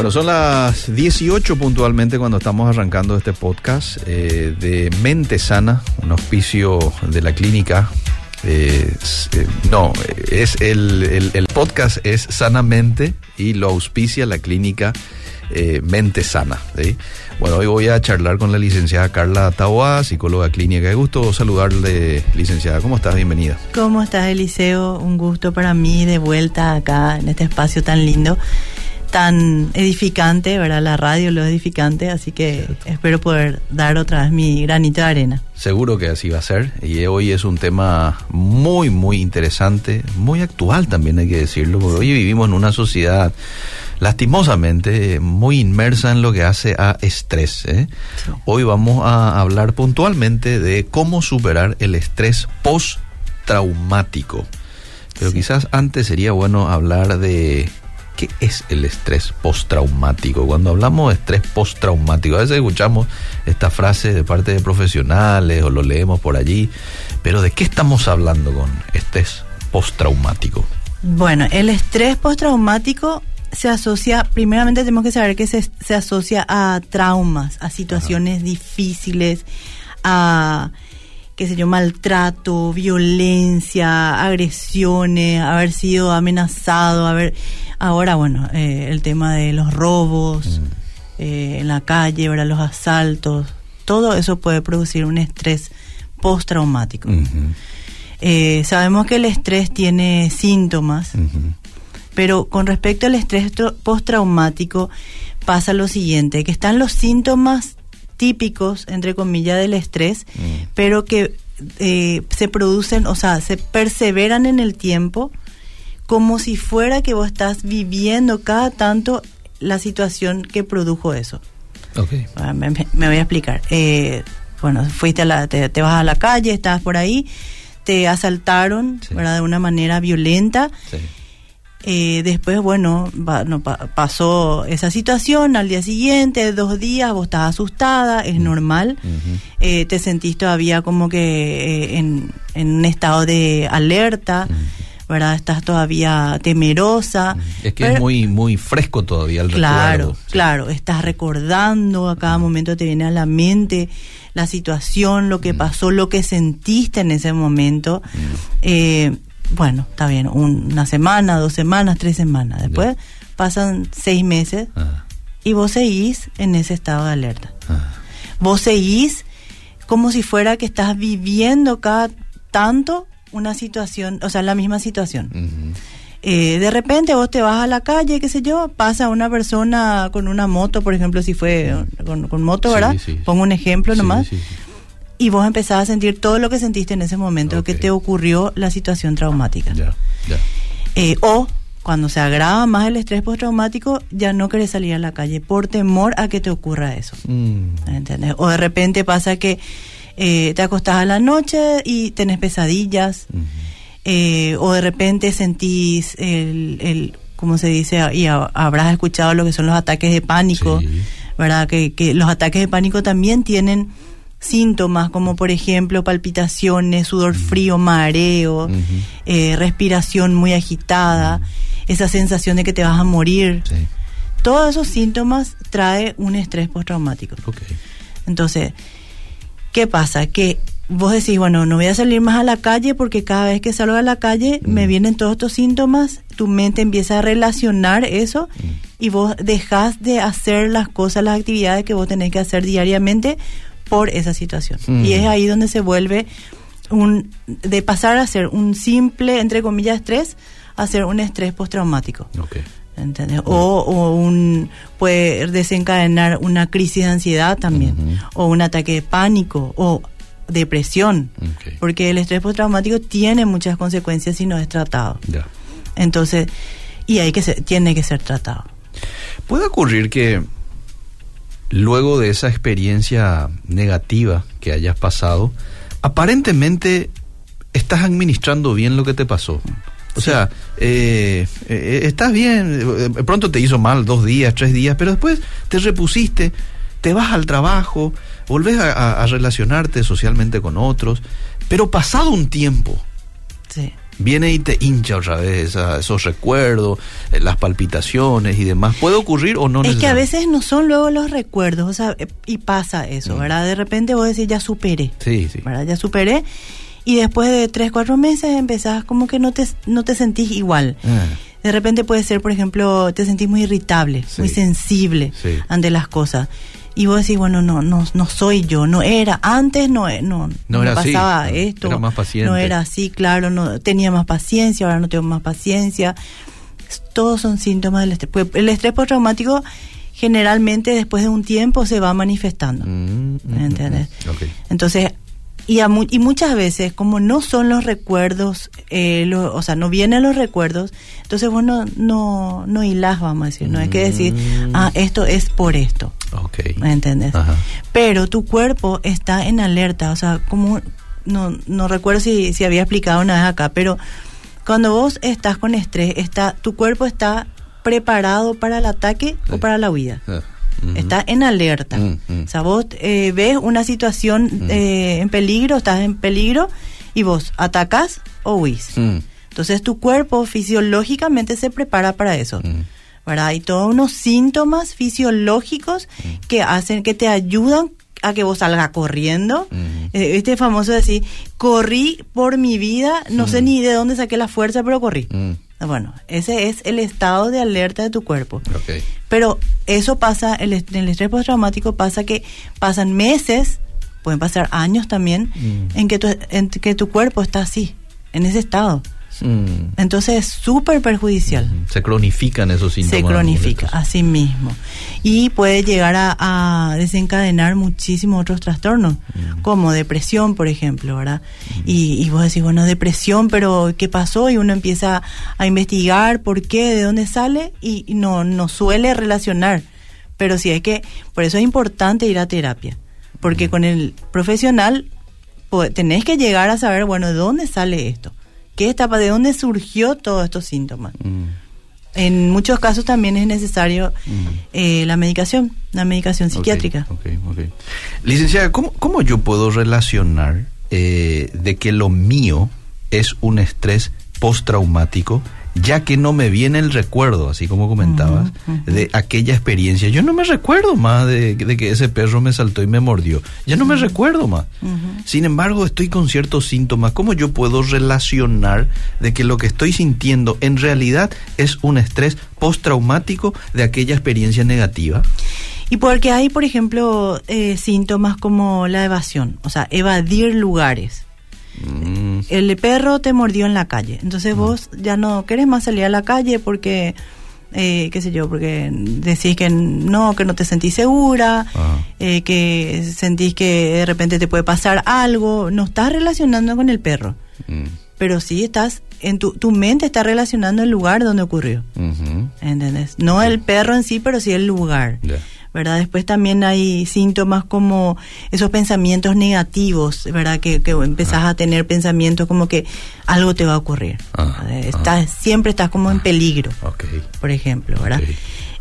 Bueno, son las 18 puntualmente cuando estamos arrancando este podcast eh, de Mente Sana, un auspicio de la clínica. Eh, eh, no, es el, el, podcast es Sanamente y lo auspicia la clínica Mente Sana. Bueno, hoy voy a charlar con la licenciada Carla Taboa, psicóloga clínica. Qué gusto saludarle, licenciada. ¿Cómo estás? Bienvenida. ¿Cómo estás, Eliseo? Un gusto para mí de vuelta acá en este espacio tan lindo tan edificante, ¿verdad? La radio lo edificante, así que espero poder dar otra vez mi granito de arena. Seguro que así va a ser. Y hoy es un tema muy, muy interesante, muy actual también hay que decirlo, porque hoy vivimos en una sociedad lastimosamente muy inmersa en lo que hace a estrés. ¿eh? Hoy vamos a hablar puntualmente de cómo superar el estrés postraumático. Pero quizás antes sería bueno hablar de ¿Qué es el estrés postraumático? Cuando hablamos de estrés postraumático, a veces escuchamos esta frase de parte de profesionales o lo leemos por allí, pero ¿de qué estamos hablando con estrés postraumático? Bueno, el estrés postraumático se asocia, primeramente tenemos que saber que se, se asocia a traumas, a situaciones difíciles, a qué sé yo, maltrato, violencia, agresiones, haber sido amenazado, haber ahora bueno, eh, el tema de los robos mm. eh, en la calle, ¿verdad? los asaltos, todo eso puede producir un estrés postraumático. Eh, sabemos que el estrés tiene síntomas, pero con respecto al estrés postraumático pasa lo siguiente, que están los síntomas típicos, entre comillas, del estrés, mm. pero que eh, se producen, o sea, se perseveran en el tiempo como si fuera que vos estás viviendo cada tanto la situación que produjo eso. Okay. Ah, me, voy a explicar. Eh, bueno, fuiste a la, te, vas a la calle, estás por ahí, te asaltaron, ¿verdad? De una manera violenta. Sí eh, después, bueno, no, pasó esa situación, al día siguiente, dos días, vos estás asustada, es normal, eh, te sentís todavía como que eh, en, un estado de alerta. ¿verdad? Estás todavía temerosa. Es que es muy muy fresco todavía el claro, Claro, estás recordando, a cada momento te viene a la mente la situación, lo que pasó, lo que sentiste en ese momento bueno, está bien, una semana, dos semanas, tres semanas. Después pasan seis meses ah. y vos seguís en ese estado de alerta. Ah. Vos seguís como si fuera que estás viviendo cada tanto una situación, o sea, la misma situación. Eh, de repente vos te vas a la calle, qué sé yo, pasa una persona con una moto, por ejemplo, si fue con, moto, ¿verdad? Pongo un ejemplo nomás y vos empezás a sentir todo lo que sentiste en ese momento que te ocurrió la situación traumática. Eh, o cuando se agrava más el estrés postraumático, ya no querés salir a la calle por temor a que te ocurra eso. Mm. O de repente pasa que eh, te acostás a la noche y tenés pesadillas. Eh, o de repente sentís el, el como se dice, y habrás escuchado lo que son los ataques de pánico, ¿verdad? Que, que los ataques de pánico también tienen síntomas como por ejemplo palpitaciones, sudor frío, mareo, eh, respiración muy agitada, esa sensación de que te vas a morir. Todos esos síntomas trae un estrés postraumático. Entonces, ¿qué pasa? Que vos decís, bueno, no voy a salir más a la calle porque cada vez que salgo a la calle me vienen todos estos síntomas, tu mente empieza a relacionar eso y vos dejas de hacer las cosas, las actividades que vos tenés que hacer diariamente por esa situación. Mm. Y es ahí donde se vuelve un de pasar a ser un simple, entre comillas, estrés, a ser un estrés postraumático. Okay. ¿Entendés? O, un puede desencadenar una crisis de ansiedad también, o un ataque de pánico, o depresión, porque el estrés postraumático tiene muchas consecuencias si no es tratado. Entonces, y hay que ser, tiene que ser tratado. Puede ocurrir que luego de esa experiencia negativa que hayas pasado, aparentemente estás administrando bien lo que te pasó. O sea, eh, eh, estás bien, eh, pronto te hizo mal dos días, tres días, pero después te repusiste, te vas al trabajo, volvés a, a relacionarte socialmente con otros, pero pasado un tiempo, Sí. Viene y te hincha otra vez esa- esos recuerdos, eh, las palpitaciones y demás. ¿Puede ocurrir o no? Es que a veces no son luego los recuerdos, o sea, eh, y pasa eso, Mm. ¿verdad? De repente vos decís, ya superé, Sí, sí. ¿verdad? Ya superé. Y después de tres, cuatro meses empezás como que no te, no te sentís igual. Ah, De repente puede ser, por ejemplo, te sentís muy irritable, Sí. muy sensible Sí. ante las cosas. Y vos decís, bueno, no, no, no soy yo, no era, antes no, no, No era así, pasaba no, esto, era más paciente. no era así, claro, no tenía más paciencia, ahora no tengo más paciencia. Todos son síntomas del estrés. Pues el estrés postraumático generalmente después de un tiempo se va manifestando. mm, mm, ¿Entendés? mm. Entonces, y, a mu- y muchas veces, como no son los recuerdos, eh, lo- o sea, no vienen los recuerdos, entonces vos no, no, no hilás, vamos a decir, no hay que decir, Mm. ah, esto es por esto, Ok. ¿me entendés? Ajá. Pero tu cuerpo está en alerta, o sea, como, no, no recuerdo si, si había explicado una vez acá, pero cuando vos estás con estrés, está, tu cuerpo está preparado para el ataque o Sí. para la huida. Ah, ujú. Está en alerta. Mm. O sea, vos eh, ves una situación eh, en peligro, estás en peligro y vos atacás o huís. Entonces tu cuerpo fisiológicamente se prepara para eso. ¿verdad? Hay todos unos síntomas fisiológicos que hacen, que te ayudan a que vos salgas corriendo. Eh, este famoso decir, corrí por mi vida, no sé ni de dónde saqué la fuerza, pero corrí. Mm, Bueno, ese es el estado de alerta de tu cuerpo. Pero eso pasa, el, el estrés postraumático pasa que pasan meses, pueden pasar años también, Mm. en, que tu, en que tu cuerpo está así, en ese estado. Mm. Entonces es súper perjudicial. Se cronifican esos síntomas. Se cronifica, así mismo. Y puede llegar a, a desencadenar muchísimos otros trastornos, Mm. como depresión, por ejemplo, ¿verdad? Y, y vos decís, bueno, depresión, pero ¿qué pasó? Y uno empieza a investigar por qué, de dónde sale, y, no, no suele relacionar. Pero sí hay que, por eso es importante ir a terapia, porque Mm. con el profesional tenés que llegar a saber, bueno, ¿de dónde sale esto? ¿Qué etapa, de dónde surgió todos estos síntomas? Mm, En muchos casos también es necesario Mm. eh, la medicación, la medicación psiquiátrica. ok, ok. Licenciada, ¿cómo, cómo yo puedo relacionar eh, de que lo mío es un estrés postraumático, ya que no me viene el recuerdo, así como comentabas, de aquella experiencia? Yo no me recuerdo más de, de que ese perro me saltó y me mordió. Ya no me recuerdo más. Sin embargo, estoy con ciertos síntomas. ¿Cómo yo puedo relacionar de que lo que estoy sintiendo en realidad es un estrés postraumático de aquella experiencia negativa? Y porque hay, por ejemplo, eh, síntomas como la evasión, o sea, evadir lugares. Mm, El perro te mordió en la calle, entonces vos ya no querés más salir a la calle porque, eh, qué sé yo, porque decís que no, que no te sentís segura, eh, que sentís que de repente te puede pasar algo, no estás relacionando con el perro, mm, pero sí estás, en tu, tu mente está relacionando el lugar donde ocurrió. ¿Entendés? No el perro en sí, pero sí el lugar. Ya. ¿Verdad? Después también hay síntomas como esos pensamientos negativos, ¿verdad? Que, que empezás a tener pensamientos como que algo te va a ocurrir. Ah, Eh, estás, Siempre estás como en peligro, por ejemplo, ¿verdad?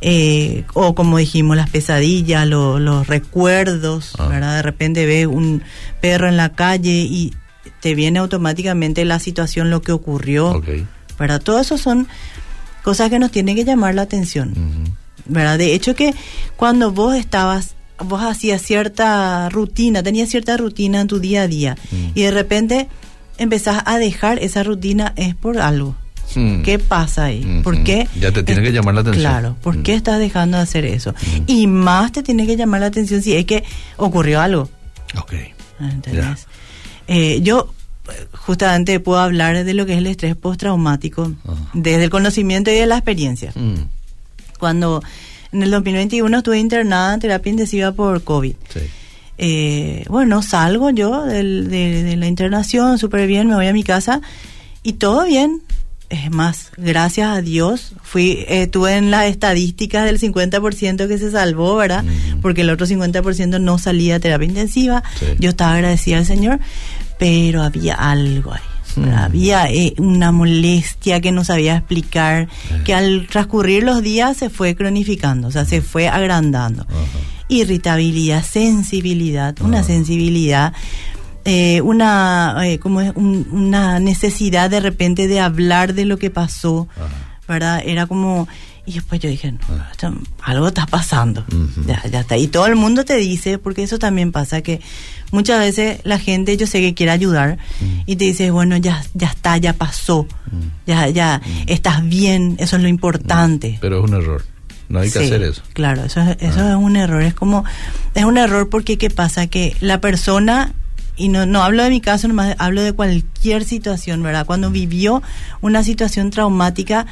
Eh, o como dijimos, las pesadillas, lo- los recuerdos, Ah. ¿verdad? De repente ves un perro en la calle y te viene automáticamente la situación, lo que ocurrió. Ok. ¿verdad? Todo eso son cosas que nos tienen que llamar la atención. ¿Verdad? De hecho que cuando vos estabas, vos hacías cierta rutina, tenías cierta rutina en tu día a día Mm. y de repente empezás a dejar esa rutina es por algo. Mm. ¿Qué pasa ahí? Mm, ¿Por mm. qué? Ya te tiene que llamar la atención. Claro, ¿por Mm. qué estás dejando de hacer eso? Mm. Y más te tiene que llamar la atención si es que ocurrió algo. Ok. ¿Entendés? Eh, yo justamente puedo hablar de lo que es el estrés postraumático Ajá. desde el conocimiento y de la experiencia. Cuando en el 2021 estuve internada en terapia intensiva por COVID. Sí. Eh, bueno, salgo yo del- de, de la internación súper bien, me voy a mi casa y todo bien. es más, gracias a Dios, fui, estuve en las estadísticas del 50% que se salvó, ¿verdad? Porque el otro 50% no salía a terapia intensiva. Yo estaba agradecida al Señor, pero había algo ahí. Había eh, una molestia que no sabía explicar, que al transcurrir los días se fue cronificando, o sea, se fue agrandando. Irritabilidad, sensibilidad, una sensibilidad eh, una, eh, como es una necesidad de repente de hablar de lo que pasó, ¿verdad? Era como, y después yo dije, no, algo está pasando, ya, ya, está. Y todo el mundo te dice, porque eso también pasa, que muchas veces la gente, yo sé que quiere ayudar, y te dice, bueno, ya, ya está, ya pasó, ya, ya, estás bien, eso es lo importante. Pero es un error. No hay que hacer eso. Claro, eso, eso ah. es un error. Es como, es un error porque ¿qué pasa? Que la persona y no, no hablo de mi caso, nomás hablo de cualquier situación, ¿verdad? Cuando vivió una situación traumática,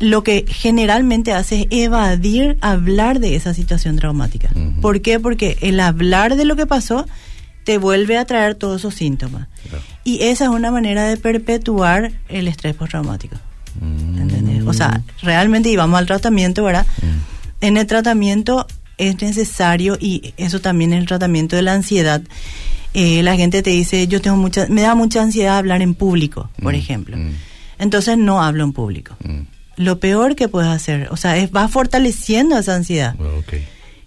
lo que generalmente hace es evadir hablar de esa situación traumática. ¿Por qué? Porque el hablar de lo que pasó te vuelve a traer todos esos síntomas. Y esa es una manera de perpetuar el estrés postraumático. ¿Entendés? O sea, realmente, y vamos al tratamiento, ¿verdad? En el tratamiento es necesario, y eso también en el tratamiento de la ansiedad, eh, la gente te dice, yo tengo mucha, me da mucha ansiedad hablar en público, por mm, ejemplo. Mm. Entonces no hablo en público. Mm. Lo peor que puedes hacer, o sea, es va fortaleciendo esa ansiedad.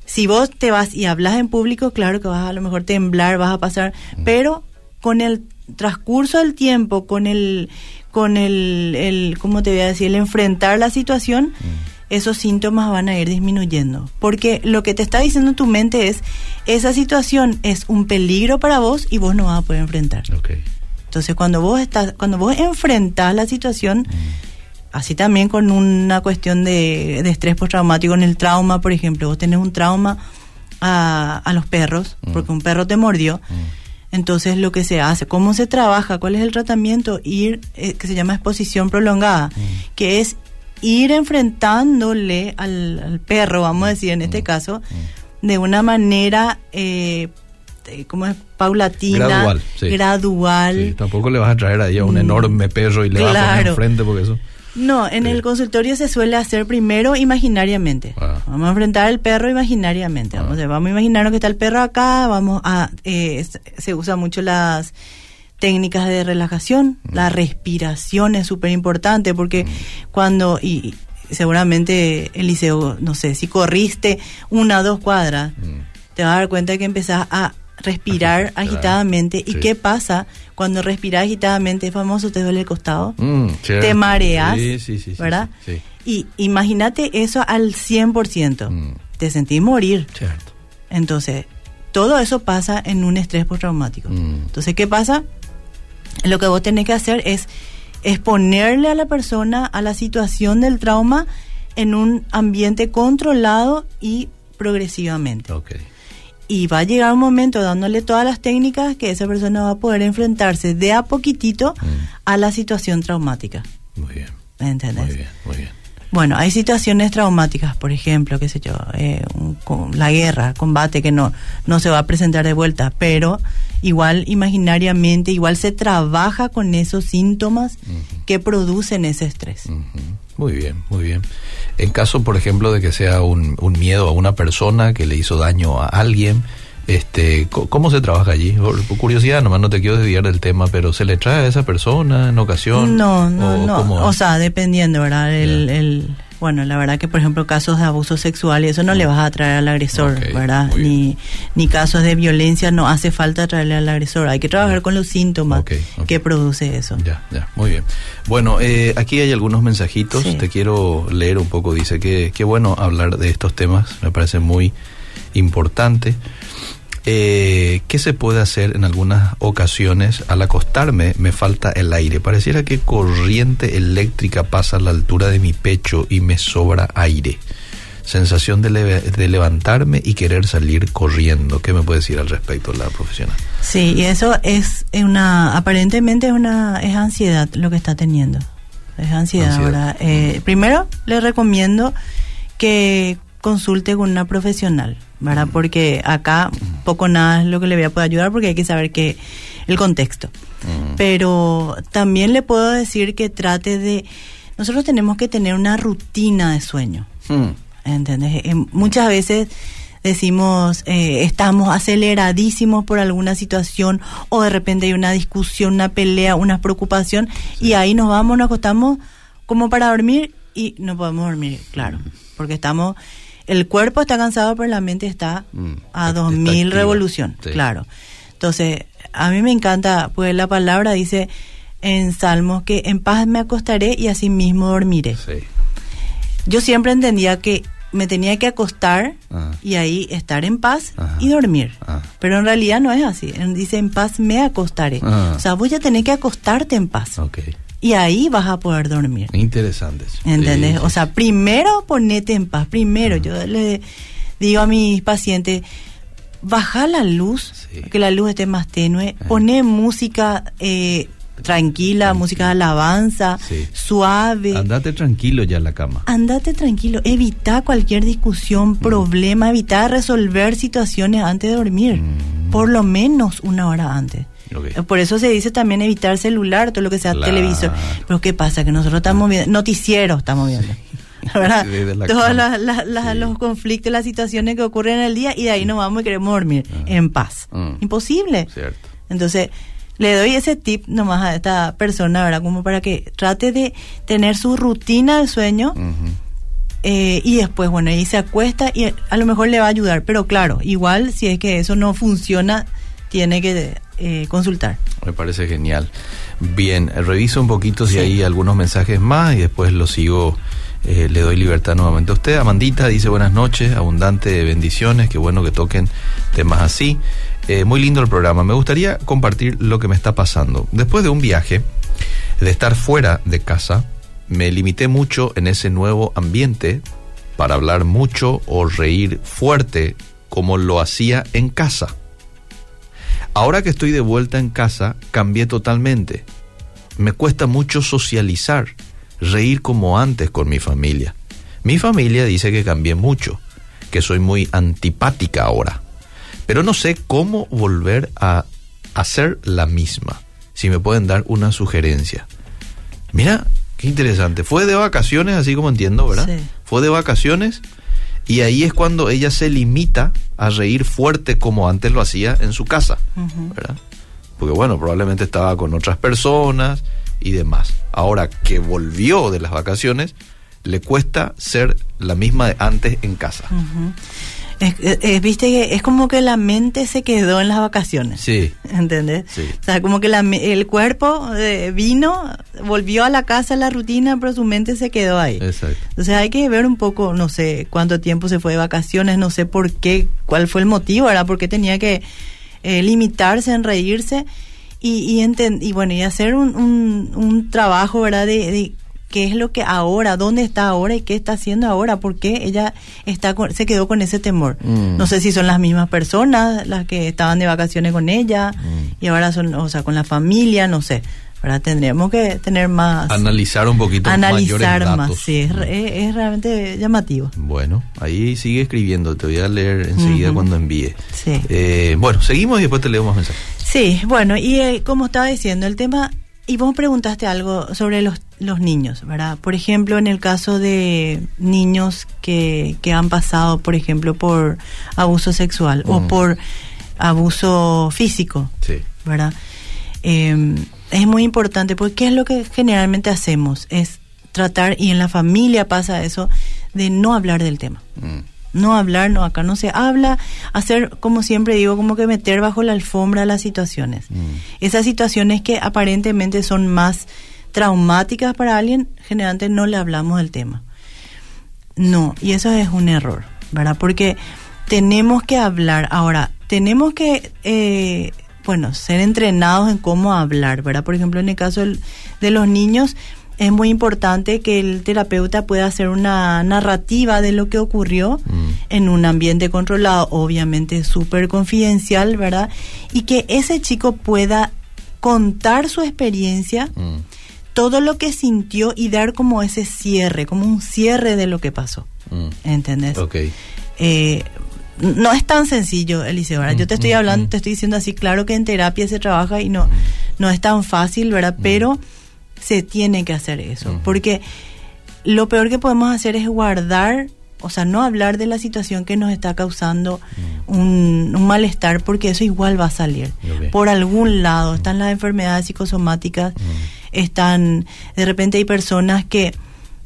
Si vos te vas y hablas en público, claro que vas a, a lo mejor temblar, vas a pasar, pero con el transcurso del tiempo, con el, con el, el, ¿cómo te voy a decir? El enfrentar la situación, esos síntomas van a ir disminuyendo. Porque lo que te está diciendo tu mente es, esa situación es un peligro para vos y vos no vas a poder enfrentar. Entonces cuando vos estás, cuando vos enfrentás la situación, mm. Así también con una cuestión de, estrés postraumático en el trauma, por ejemplo, vos tenés un trauma a, a los perros, mm. porque un perro te mordió. Mm. Entonces lo que se hace, cómo se trabaja, cuál es el tratamiento, ir, eh, que se llama exposición prolongada, que es ir enfrentándole al, perro, vamos a decir en este mm, caso, mm. de una manera eh, como es paulatina, gradual. gradual. tampoco le vas a traer ahí a un mm, enorme perro y le vas a poner enfrente porque eso. No, en el consultorio se suele hacer primero imaginariamente. Ah. Vamos a enfrentar al perro imaginariamente. Vamos, ah. vamos a imaginarnos que está el perro acá, vamos a... Eh, se usa mucho las técnicas de relajación, la mm. respiración es súper importante porque mm. cuando, y seguramente Eliseo, no sé, si corriste una o dos cuadras, mm. te vas a dar cuenta que empezás a respirar agitadamente. ¿Y qué pasa cuando respiras agitadamente? famoso, te duele el costado, te mareas, ¿verdad? Y imagínate eso al 100%, te sentís morir. Entonces, todo eso pasa en un estrés postraumático. Entonces, ¿qué pasa? lo que vos tenés que hacer es exponerle a la persona a la situación del trauma en un ambiente controlado y progresivamente. Y va a llegar un momento dándole todas las técnicas que esa persona va a poder enfrentarse de a poquitito mm. a la situación traumática. Muy bien. ¿Entendés? Muy bien, muy bien. Bueno, hay situaciones traumáticas, por ejemplo, qué sé yo, eh, la guerra, combate que no, no se va a presentar de vuelta, pero igual imaginariamente, igual se trabaja con esos síntomas que producen ese estrés. Muy bien, muy bien. En caso, por ejemplo, de que sea un, un miedo a una persona que le hizo daño a alguien, este, ¿Cómo se trabaja allí? Por, curiosidad, nomás no te quiero desviar del tema, pero ¿se le trae a esa persona en ocasión? No, no, no. O sea, dependiendo, ¿verdad? El, el, bueno, la verdad que, por ejemplo, casos de abuso sexual y eso no le vas a traer al agresor, ¿verdad? Ni, ni casos de violencia no hace falta traerle al agresor. Hay que trabajar con los síntomas que produce eso. Ya, ya, muy bien. Bueno, eh, aquí hay algunos mensajitos. Te quiero leer un poco. Dice que qué bueno hablar de estos temas. Me parece muy importante. Eh, ¿Qué se puede hacer en algunas ocasiones? Al acostarme me falta el aire. Pareciera que corriente eléctrica pasa a la altura de mi pecho y me sobra aire. Sensación de, de levantarme y querer salir corriendo. ¿Qué me puede decir al respecto la profesional? Sí, y eso es una, aparentemente es una, es ansiedad lo que está teniendo. Es ansiedad, ¿verdad? Eh, primero le recomiendo que consulte con una profesional, ¿verdad? Porque acá poco nada es lo que le voy a poder ayudar porque hay que saber que el contexto. Mm. Pero también le puedo decir que trate de... Nosotros tenemos que tener una rutina de sueño. Mm. ¿Entendés? Eh, muchas veces decimos, eh, estamos aceleradísimos por alguna situación o de repente hay una discusión, una pelea, una preocupación y ahí nos vamos, nos acostamos como para dormir y no podemos dormir, claro, porque estamos, el cuerpo está cansado pero la mente está Mm, a está 2000 activa, revolución, sí. claro. Entonces, a mí me encanta, pues la palabra dice en Salmos que en paz me acostaré y así mismo dormiré Sí. yo siempre entendía que me tenía que acostar Ajá. y ahí estar en paz Ajá. y dormir. Ah. Pero en realidad no es así. Dice en paz me acostaré. Ah. O sea, vos ya tenés que acostarte en paz. Y ahí vas a poder dormir. Interesante. eso. ¿Entendés? Sí, O sea, primero ponete en paz. Primero, yo le digo a mis pacientes, baja la luz, Sí. que la luz esté más tenue, poné música eh, tranquila, música de alabanza, suave. Andate tranquilo ya a la cama. Andate tranquilo, evita cualquier discusión, problema, evita resolver situaciones antes de dormir, Mm. por lo menos una hora antes. Eh, Por eso se dice también evitar celular, todo lo que sea Claro. televisor. Pero ¿qué pasa? Que nosotros estamos viendo, noticieros estamos viendo. Sí, la Todos cama. la- la- la- Sí. los conflictos, las situaciones que ocurren en el día y de ahí nos vamos y queremos dormir en paz. Mm. Imposible. Cierto. Entonces, le doy ese tip nomás a esta persona, ¿verdad? Como para que trate de tener su rutina de sueño eh, y después, bueno, ahí se acuesta y a lo mejor le va a ayudar. Pero claro, igual si es que eso no funciona, tiene que eh, consultar. Me parece genial. Bien, reviso un poquito si Sí. hay algunos mensajes más y después lo sigo. eh, le doy libertad nuevamente a usted. Amandita dice buenas noches, abundante de bendiciones, qué bueno que toquen temas así. Eh, muy lindo el programa. Me gustaría compartir lo que me está pasando. Después de un viaje, de estar fuera de casa, me limité mucho en ese nuevo ambiente para hablar mucho o reír fuerte como lo hacía en casa. Ahora que estoy de vuelta en casa, cambié totalmente. Me cuesta mucho socializar, reír como antes con mi familia. Mi familia dice que cambié mucho, que soy muy antipática ahora. Pero no sé cómo volver a hacer la misma. Si me pueden dar una sugerencia. Mira, qué interesante. Fue de vacaciones, así como entiendo, ¿verdad? Sí. Fue de vacaciones y ahí es cuando ella se limita a reír fuerte como antes lo hacía en su casa. ¿verdad? Porque bueno, probablemente estaba con otras personas y demás. Ahora que volvió de las vacaciones, le cuesta ser la misma de antes en casa. Es- es- Viste que es como que la mente se quedó en las vacaciones. Sí, ¿Entendés? Sí. O sea, como que la el cuerpo eh, vino, volvió a la casa, a la rutina, pero su mente se quedó ahí. exacto. Entonces hay que ver un poco, no sé cuánto tiempo se fue de vacaciones, no sé por qué, cuál fue el motivo, ¿verdad? Porque tenía que eh, limitarse en reírse y, y, y bueno, y hacer un, un, un trabajo, ¿verdad? De, de qué es lo que ahora, dónde está ahora y qué está haciendo ahora, por qué ella está con- se quedó con ese temor. Mm. No sé si son las mismas personas las que estaban de vacaciones con ella Mm. y ahora son, o sea, con la familia, no sé. ¿verdad? Tendríamos que tener más Analizar un poquito analizar mayores más, datos. sí, es, re- es, es realmente llamativo. Bueno, ahí sigue escribiendo, te voy a leer enseguida cuando envíe. Sí. Eh, bueno, seguimos y después te leo más mensajes. Sí, bueno, y eh, como estaba diciendo, el tema, y vos preguntaste algo sobre los, los niños, ¿verdad? Por ejemplo, en el caso de niños que, que han pasado, por ejemplo, por abuso sexual o Mm. por abuso físico, Sí. ¿verdad? Eh, es muy importante porque ¿qué es lo que generalmente hacemos? Es tratar, y en la familia pasa eso, de no hablar del tema. Mm. No hablar, no, acá no se habla, hacer, como siempre digo, como que meter bajo la alfombra las situaciones. Mm. Esas situaciones que aparentemente son más traumáticas para alguien, generalmente no le hablamos del tema. No, y eso es un error, ¿verdad? Porque tenemos que hablar. Ahora, tenemos que, eh, bueno, ser entrenados en cómo hablar, ¿verdad? Por ejemplo, en el caso de los niños, es muy importante que el terapeuta pueda hacer una narrativa de lo que ocurrió Mm. en un ambiente controlado, obviamente súper confidencial, ¿verdad? Y que ese chico pueda contar su experiencia, Mm. todo lo que sintió y dar como ese cierre, como un cierre de lo que pasó. Mm. ¿Entendés? Ok. Eh, no es tan sencillo, Eliseo, ¿verdad? Yo te estoy hablando, te estoy diciendo así, claro que en terapia se trabaja y no, no es tan fácil, ¿verdad? Pero se tiene que hacer eso, porque lo peor que podemos hacer es guardar, o sea, no hablar de la situación que nos está causando un, un malestar, porque eso igual va a salir. Por algún lado, están las enfermedades psicosomáticas, están, de repente hay personas que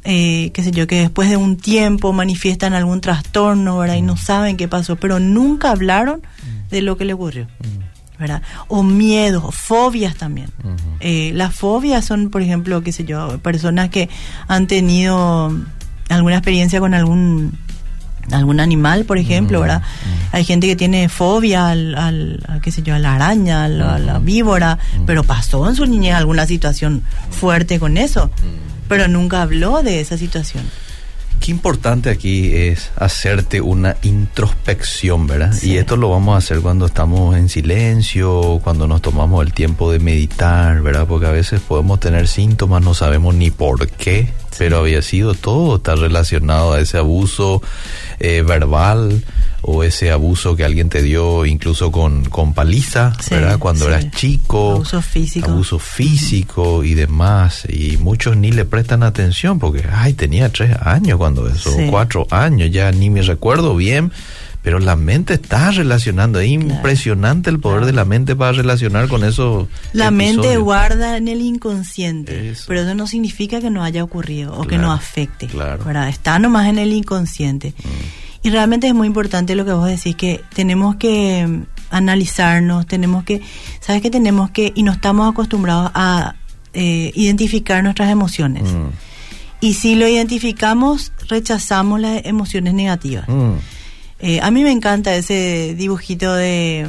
eh, qué sé yo, que después de un tiempo manifiestan algún trastorno, ¿verdad? Y no saben qué pasó, pero nunca hablaron de lo que le ocurrió, ¿verdad? O miedos, fobias también. Eh, las fobias son, por ejemplo, qué sé yo, personas que han tenido alguna experiencia con algún algún animal, por ejemplo, ¿verdad? Hay gente que tiene fobia al, al, qué sé yo, a la araña, a la, víbora, pero pasó en su niñez alguna situación fuerte con eso pero nunca habló de esa situación. Qué importante aquí es hacerte una introspección, ¿verdad? Y esto lo vamos a hacer cuando estamos en silencio, cuando nos tomamos el tiempo de meditar, ¿verdad? Porque a veces podemos tener síntomas, no sabemos ni por qué, pero había sido todo, está relacionado a ese abuso eh, verbal o ese abuso que alguien te dio incluso con, con paliza, ¿verdad? Cuando eras chico. Abuso físico. Abuso físico y demás. Y muchos ni le prestan atención porque, ay, tenía tres años cuando eso, cuatro años, ya ni me recuerdo bien. Pero la mente está relacionando, es impresionante el poder de la mente para relacionar con eso. La mente guarda en el inconsciente, pero eso no significa que no haya ocurrido o que no afecte. ¿verdad? Está nomás en el inconsciente. Mm. Y realmente es muy importante lo que vos decís, que tenemos que mm, analizarnos, tenemos que, ¿sabes que Tenemos que, y no estamos acostumbrados a eh, identificar nuestras emociones. Mm. Y si lo identificamos, rechazamos las emociones negativas. Mm. Eh, a mí me encanta ese dibujito de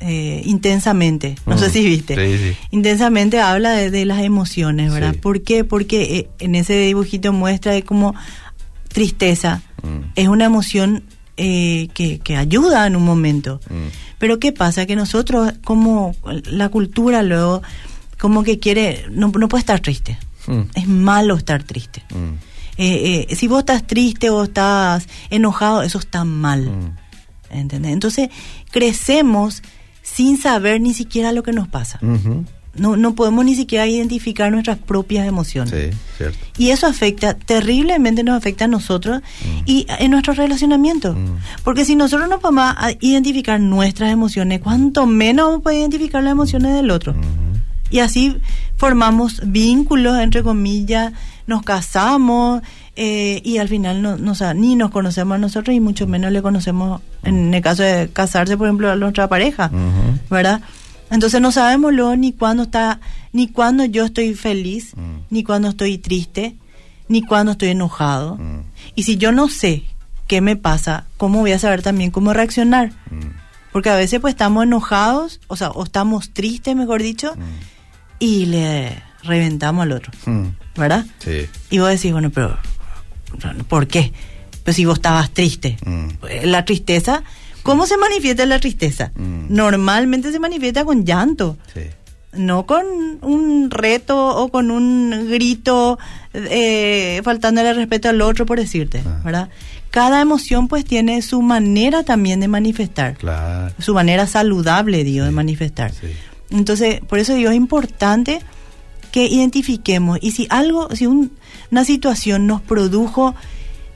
eh, intensamente, no sé si viste. Intensamente habla de, las emociones, ¿verdad? ¿Por qué? Porque en ese dibujito muestra de cómo tristeza, Mm. Es una emoción eh, que, que, ayuda en un momento. Mm. Pero ¿qué pasa? Que nosotros, como la cultura luego, como que quiere, no, no puede estar triste. Mm. Es malo estar triste. Eh, eh, si vos estás triste o estás enojado, eso está mal. ¿Entendés? Entonces, crecemos sin saber ni siquiera lo que nos pasa. No, no podemos ni siquiera identificar nuestras propias emociones. Sí, cierto. Y eso afecta, terriblemente nos afecta a nosotros mm. y en nuestro relacionamiento. Mm. Porque si nosotros no podemos identificar nuestras emociones, cuánto menos vamos a poder identificar las emociones del otro. Mm-hmm. Y así formamos vínculos, entre comillas, nos casamos eh, y al final no, no ni nos conocemos a nosotros y mucho menos le conocemos, en el caso de casarse, por ejemplo, a nuestra pareja, mm-hmm. ¿verdad? Entonces no sabemos luego ni cuándo está, ni cuándo yo estoy feliz, mm. ni cuándo estoy triste, ni cuándo estoy enojado. Mm. Y si yo no sé qué me pasa, ¿cómo voy a saber también cómo reaccionar? Mm. Porque a veces pues estamos enojados, o sea, o estamos tristes, mejor dicho, y le reventamos al otro, ¿verdad? Sí. Y vos decís, bueno, pero ¿por qué? Pues si vos estabas triste. La tristeza ¿Cómo se manifiesta la tristeza? Mm. Normalmente se manifiesta con llanto. No con un reto o con un grito eh, faltándole respeto al otro, por decirte, ah. ¿verdad? Cada emoción pues tiene su manera también de manifestar. Su manera saludable, digo, de manifestar. Entonces, por eso digo, es importante que identifiquemos y si algo, si una situación nos produjo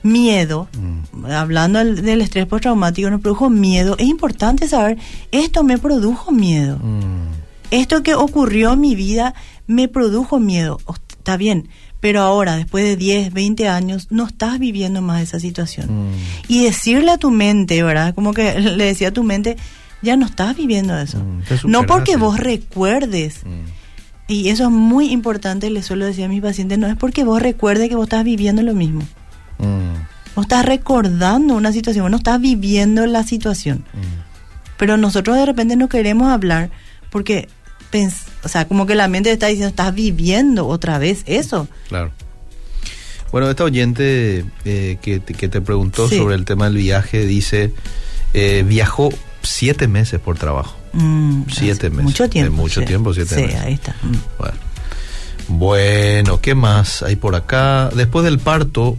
miedo, mm. hablando del, estrés postraumático, nos produjo miedo, es importante saber, esto me produjo miedo. Mm. Esto que ocurrió en mi vida me produjo miedo. Está bien, pero ahora, después de 10, 20 años, no estás viviendo más esa situación. Mm. Y decirle a tu mente, ¿verdad? Como que le decía a tu mente, ya no estás viviendo eso. no porque vos recuerdes. Y eso es muy importante, le suelo decir a mis pacientes, no es porque vos recuerdes que vos estás viviendo lo mismo. Mm. No estás recordando una situación, no estás viviendo la situación. Mm. Pero nosotros de repente no queremos hablar porque, o sea, como que la mente está diciendo, estás viviendo otra vez eso. Claro. Bueno, esta oyente eh, que, te preguntó sobre el tema del viaje dice, eh, viajó siete meses por trabajo. Mm, siete meses. Mucho tiempo. mucho tiempo, siete sí, meses. ahí está. Bueno. bueno, ¿qué más hay por acá? Después del parto,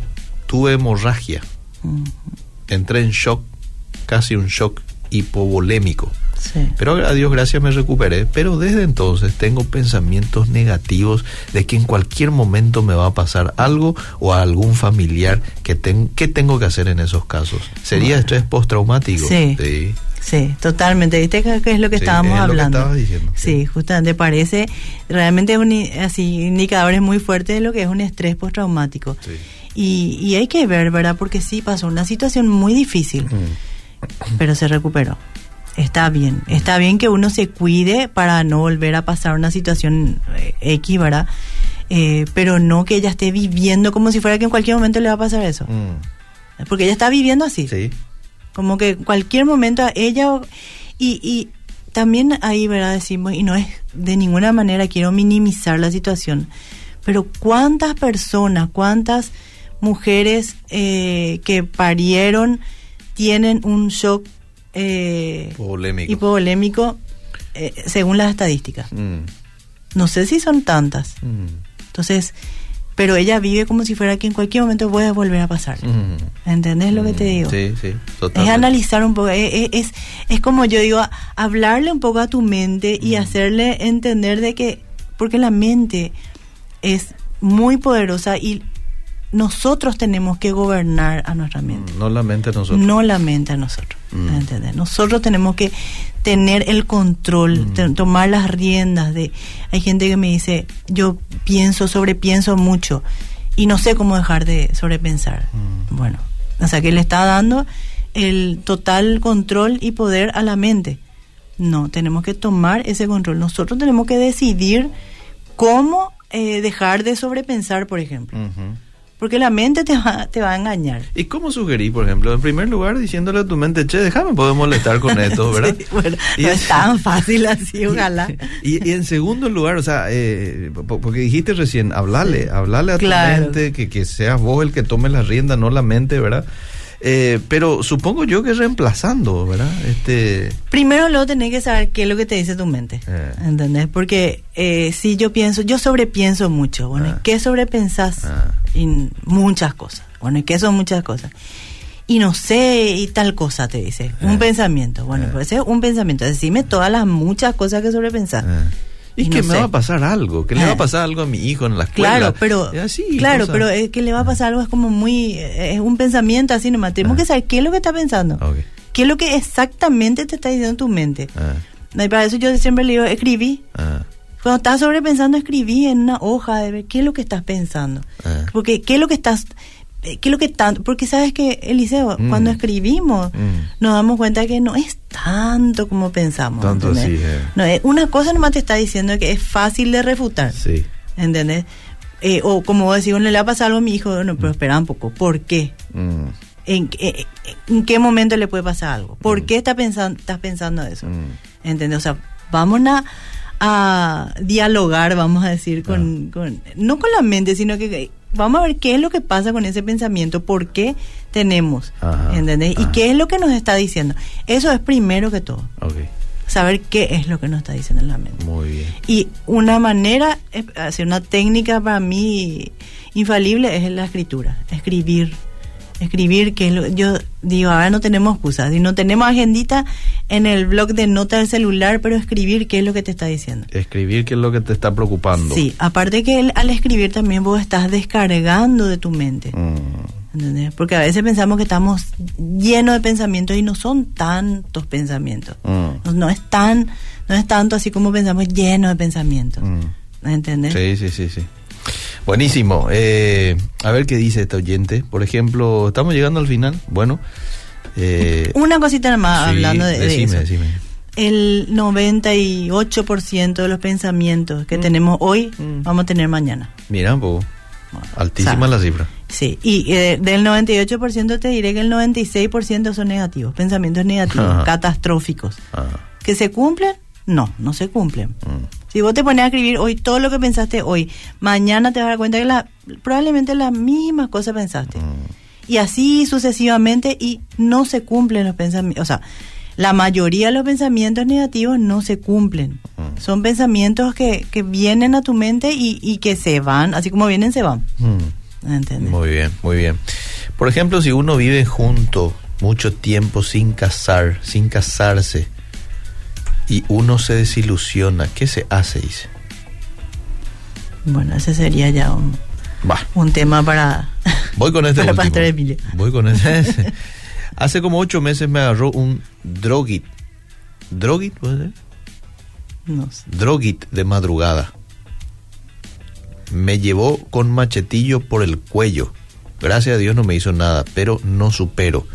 tuve hemorragia. Entré en shock casi un shock hipovolémico. Sí. Pero a Dios gracias me recuperé. Pero desde entonces tengo pensamientos negativos de que en cualquier momento me va a pasar algo o a algún familiar que ten, ¿qué tengo que hacer en esos casos? ¿Sería estrés postraumático? Sí. sí. Sí, totalmente. ¿Viste qué es lo que Sí, estábamos es lo que hablando? diciendo, sí. Sí, justamente parece realmente un así indicadores muy fuertes de lo que es un estrés postraumático. Sí. Y, y hay que ver, ¿verdad? Porque sí pasó una situación muy difícil, Mm. pero se recuperó. Está bien, está bien que uno se cuide para no volver a pasar una situación eh, X, ¿verdad? Eh, pero no que ella esté viviendo como si fuera que en cualquier momento le va a pasar eso. Mm. Porque ella está viviendo así. Sí. Como que en cualquier momento a ella y, y también ahí, ¿verdad? Decimos, y no es de ninguna manera quiero minimizar la situación, pero cuántas personas, cuántas mujeres eh, que parieron tienen un shock eh, Polémico. hipovolémico eh, según las estadísticas. Mm. No sé si son tantas. Mm. Entonces, pero ella vive como si fuera que en cualquier momento puede volver a pasar. Mm. ¿Entendés lo que te digo? Sí, sí, Es totalmente. analizar un poco, es, es, es- es como yo digo, a- hablarle un poco a tu mente y hacerle entender de que, porque la mente es muy poderosa y nosotros tenemos que gobernar a nuestra mente, No la mente nosotros. no la mente a nosotros. Mm. Nosotros tenemos que tener el control, Mm. te- tomar las riendas de... Hay gente que me dice, yo pienso, sobrepienso mucho y no sé cómo dejar de sobrepensar. Mm. Bueno, o sea que le está dando el total control y poder a la mente. No, tenemos que tomar ese control. Nosotros tenemos que decidir cómo eh, dejar de sobrepensar, por ejemplo. Ujú. Porque la mente te va, te va a engañar. ¿Y cómo sugerí, por ejemplo? En primer lugar, diciéndole a tu mente, che, déjame poder molestar con esto, ¿verdad? Sí, bueno, Y no es tan fácil así, ojalá. Y, y en segundo lugar, o sea, eh, po- porque dijiste recién, hablale, hablale a tu Claro. mente, que, que seas vos el que tome la rienda, no la mente, ¿verdad? Eh, pero supongo yo que reemplazando, ¿verdad? Este, Primero luego tenés que saber qué es lo que te dice tu mente. Eh. ¿Entendés? Porque eh, si yo pienso, yo sobrepienso mucho. Bueno, ¿y Ah. ¿qué sobrepensás? Ah. Y muchas cosas. Bueno, ¿y qué son muchas cosas? Y no sé, y tal cosa te dice. Eh. Un pensamiento. Bueno, Eh. puede ser un pensamiento. Decime todas las muchas cosas que sobrepensás. eh. Y, Y que no me sé. va a pasar algo, que le Eh. va a pasar algo a mi hijo en la escuela. Claro, pero así, claro, pero es que le va a pasar algo es como muy eh, es un pensamiento así nomás. Tenemos Ah. que saber qué es lo que está pensando. ¿Qué es lo que exactamente te está diciendo tu mente? Ah, Y para eso yo siempre le digo, escribí. ah, Cuando estás sobrepensando, escribí en una hoja de ver qué es lo que estás pensando. ah. Porque qué es lo que estás eh, qué es lo que tanto, porque sabes que Eliseo, Mm. cuando escribimos Mm. nos damos cuenta que no es tanto como pensamos. Tanto así, eh. No, es una cosa nomás te está diciendo que es fácil de refutar. Sí. ¿Entendés? Eh, o como vos decís, le ha pasado algo a mi hijo, no, pero espera un poco, ¿por qué? Mm, ¿En, qué- en qué momento le puede pasar algo? ¿Por Mm. qué está pensando, estás pensando eso? mm. ¿Entendés? O sea, vamos a, a dialogar, vamos a decir, con, con- no con la mente, sino que vamos a ver qué es lo que pasa con ese pensamiento, por qué tenemos, Ajá, ¿entendés? Y qué es lo que nos está diciendo. Eso es primero que todo, Ok, saber qué es lo que nos está diciendo la mente. muy bien. Y una manera, eh, hacer una técnica para mí infalible es la escritura, escribir. Escribir, que es lo, yo digo, ahora no tenemos excusas, y no tenemos agendita en el blog de nota del celular, pero escribir qué es lo que te está diciendo. Escribir qué es lo que te está preocupando. Sí, aparte que el- al escribir también vos estás descargando de tu mente. Mm, ¿entendés? Porque a veces pensamos que estamos llenos de pensamientos y no son tantos pensamientos. mm, No, no es tan, no es tanto así como pensamos lleno de pensamientos. mm. ¿Entendés? Sí, sí, sí, sí. Buenísimo. Eh, a ver qué dice este oyente. Por ejemplo, estamos llegando al final. Bueno. Eh, Una cosita más sí, hablando de, de decime, eso. decime. El 98% de los pensamientos que Mm. tenemos hoy Mm. vamos a tener mañana. Mira. Bueno, Altísima o sea, la cifra. Sí, y eh, del 98% te diré que el 96% son negativos, pensamientos negativos, Ajá. catastróficos. Ah, ¿Que se cumplen? No, no se cumplen. mm, Si vos te pones a escribir hoy todo lo que pensaste hoy, mañana te vas a dar cuenta que la, probablemente las mismas cosas pensaste. mm. Y así sucesivamente y no se cumplen los pensamientos. O sea, la mayoría de los pensamientos negativos no se cumplen. Mm. Son pensamientos que, que vienen a tu mente y, y que se van, así como vienen, se van. ¿Entendés? Muy bien, muy bien. Por ejemplo, si uno vive junto mucho tiempo sin casar, sin casarse, y uno se desilusiona, ¿qué se hace? Dice. Bueno, ese sería ya un, un tema para, Voy con este para. Pastor Emilio. Voy con ese. Hace como ocho meses me agarró un drogit. ¿Drogit? puede ser? No sé. Drogit de madrugada. Me llevó con machetillo por el cuello. Gracias a Dios no me hizo nada, pero no supero.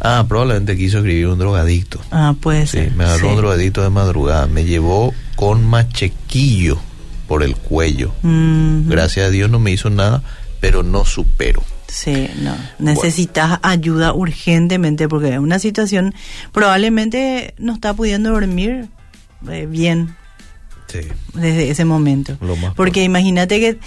Ah, probablemente quiso escribir un drogadicto. Ah, puede Sí, ser. me agarró sí. un drogadicto de madrugada. Me llevó con machequillo por el cuello. Gracias a Dios no me hizo nada, pero no supero. Sí, no. Necesitas ayuda urgentemente porque es una situación probablemente no está pudiendo dormir eh, bien Sí. desde ese momento. Lo más Porque imagínate que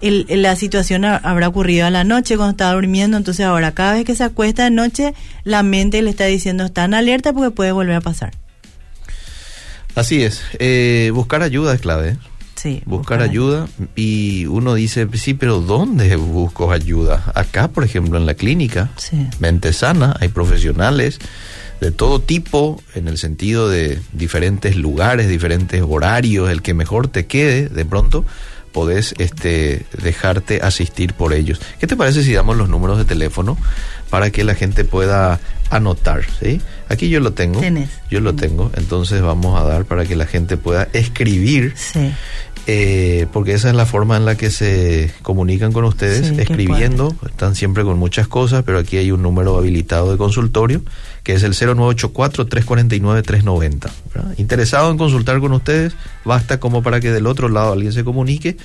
el- la situación ha- habrá ocurrido a la noche cuando estaba durmiendo, entonces ahora cada vez que se acuesta de noche, la mente le está diciendo, está en alerta porque puede volver a pasar. Así es. Eh, buscar ayuda es clave. ¿eh? Sí. Buscar ayuda y uno dice, sí, pero ¿dónde busco ayuda? Acá, por ejemplo, en la clínica, Sí. mente sana, hay profesionales de todo tipo, en el sentido de diferentes lugares, diferentes horarios, el que mejor te quede, de pronto podés este, dejarte asistir por ellos. ¿Qué te parece si damos los números de teléfono para que la gente pueda anotar? ¿sí? Aquí yo lo tengo. Yo lo tengo, entonces vamos a dar para que la gente pueda escribir Sí. Eh, porque esa es la forma en la que se comunican con ustedes, Sí, escribiendo, están siempre con muchas cosas, pero aquí hay un número habilitado de consultorio, que es el 0984-349-390. ¿verdad? Interesado en consultar con ustedes, basta como para que del otro lado alguien se comunique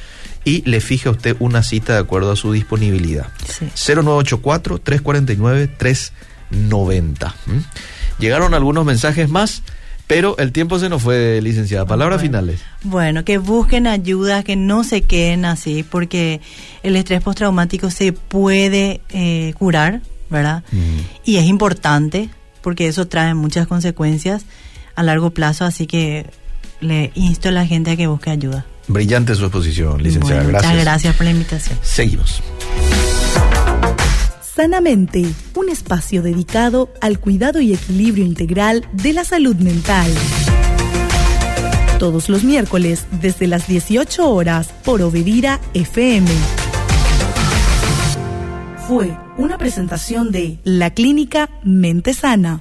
y le fije a usted una cita de acuerdo a su disponibilidad. Sí. 0984-349-390. ¿m? Llegaron algunos mensajes más, pero el tiempo se nos fue, licenciada. Palabras Bueno. finales. Bueno, que busquen ayuda, que no se queden así, porque el estrés postraumático se puede eh, curar, ¿verdad? Y es importante, porque eso trae muchas consecuencias a largo plazo, así que le insto a la gente a que busque ayuda. Brillante su exposición, licenciada. Bueno, gracias. Muchas gracias por la invitación. Seguimos. Sanamente, un espacio dedicado al cuidado y equilibrio integral de la salud mental. Todos los miércoles desde las 18 horas por Obedira FM. Fue una presentación de la clínica Mente Sana.